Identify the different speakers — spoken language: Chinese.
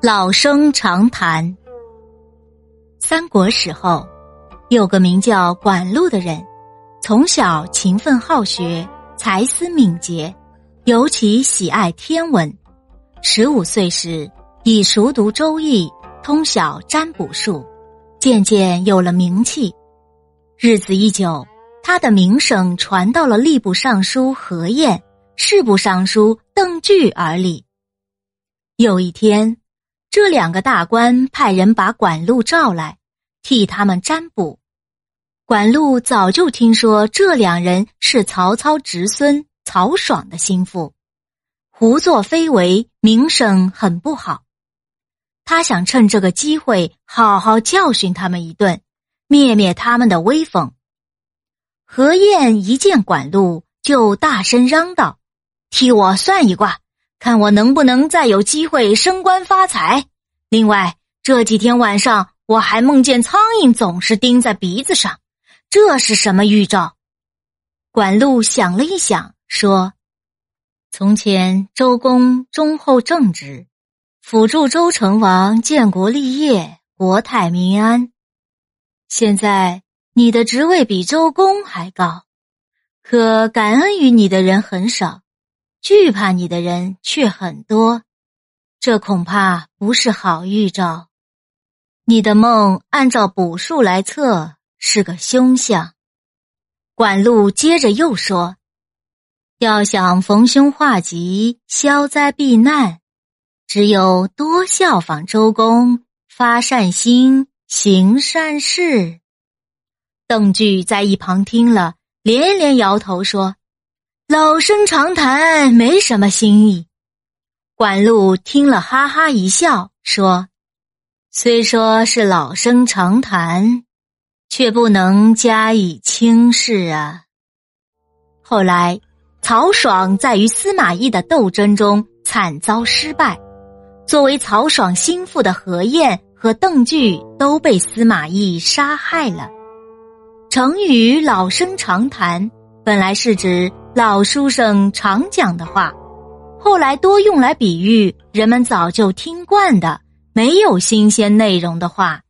Speaker 1: 老生常谈。三国时候，有个名叫管路的人，从小勤奋好学，才思敏捷，尤其喜爱天文。十五岁时，已熟读《周易》，通晓占卜术，渐渐有了名气。日子一久，他的名声传到了吏部尚书何晏、吏部尚书邓巨耳里。有一天。这两个大官派人把管路召来，替他们占卜。管路早就听说这两人是曹操侄孙曹爽的心腹，胡作非为，名声很不好。他想趁这个机会好好教训他们一顿，灭灭他们的威风。何晏一见管路，就大声嚷道：“替我算一卦！”看我能不能再有机会升官发财。另外，这几天晚上我还梦见苍蝇总是叮在鼻子上，这是什么预兆？管路想了一想，说：“从前周公忠厚正直，辅助周成王建国立业，国泰民安。现在你的职位比周公还高，可感恩于你的人很少。”惧怕你的人却很多，这恐怕不是好预兆。你的梦按照卜数来测是个凶相。管路接着又说：“要想逢凶化吉、消灾避难，只有多效仿周公，发善心，行善事。”邓巨在一旁听了，连连摇头说。老生常谈，没什么新意。管路听了，哈哈一笑，说：“虽说是老生常谈，却不能加以轻视啊。”后来，曹爽在与司马懿的斗争中惨遭失败，作为曹爽心腹的何晏和邓巨都被司马懿杀害了。成语“老生常谈”本来是指。老书生常讲的话，后来多用来比喻人们早就听惯的、没有新鲜内容的话。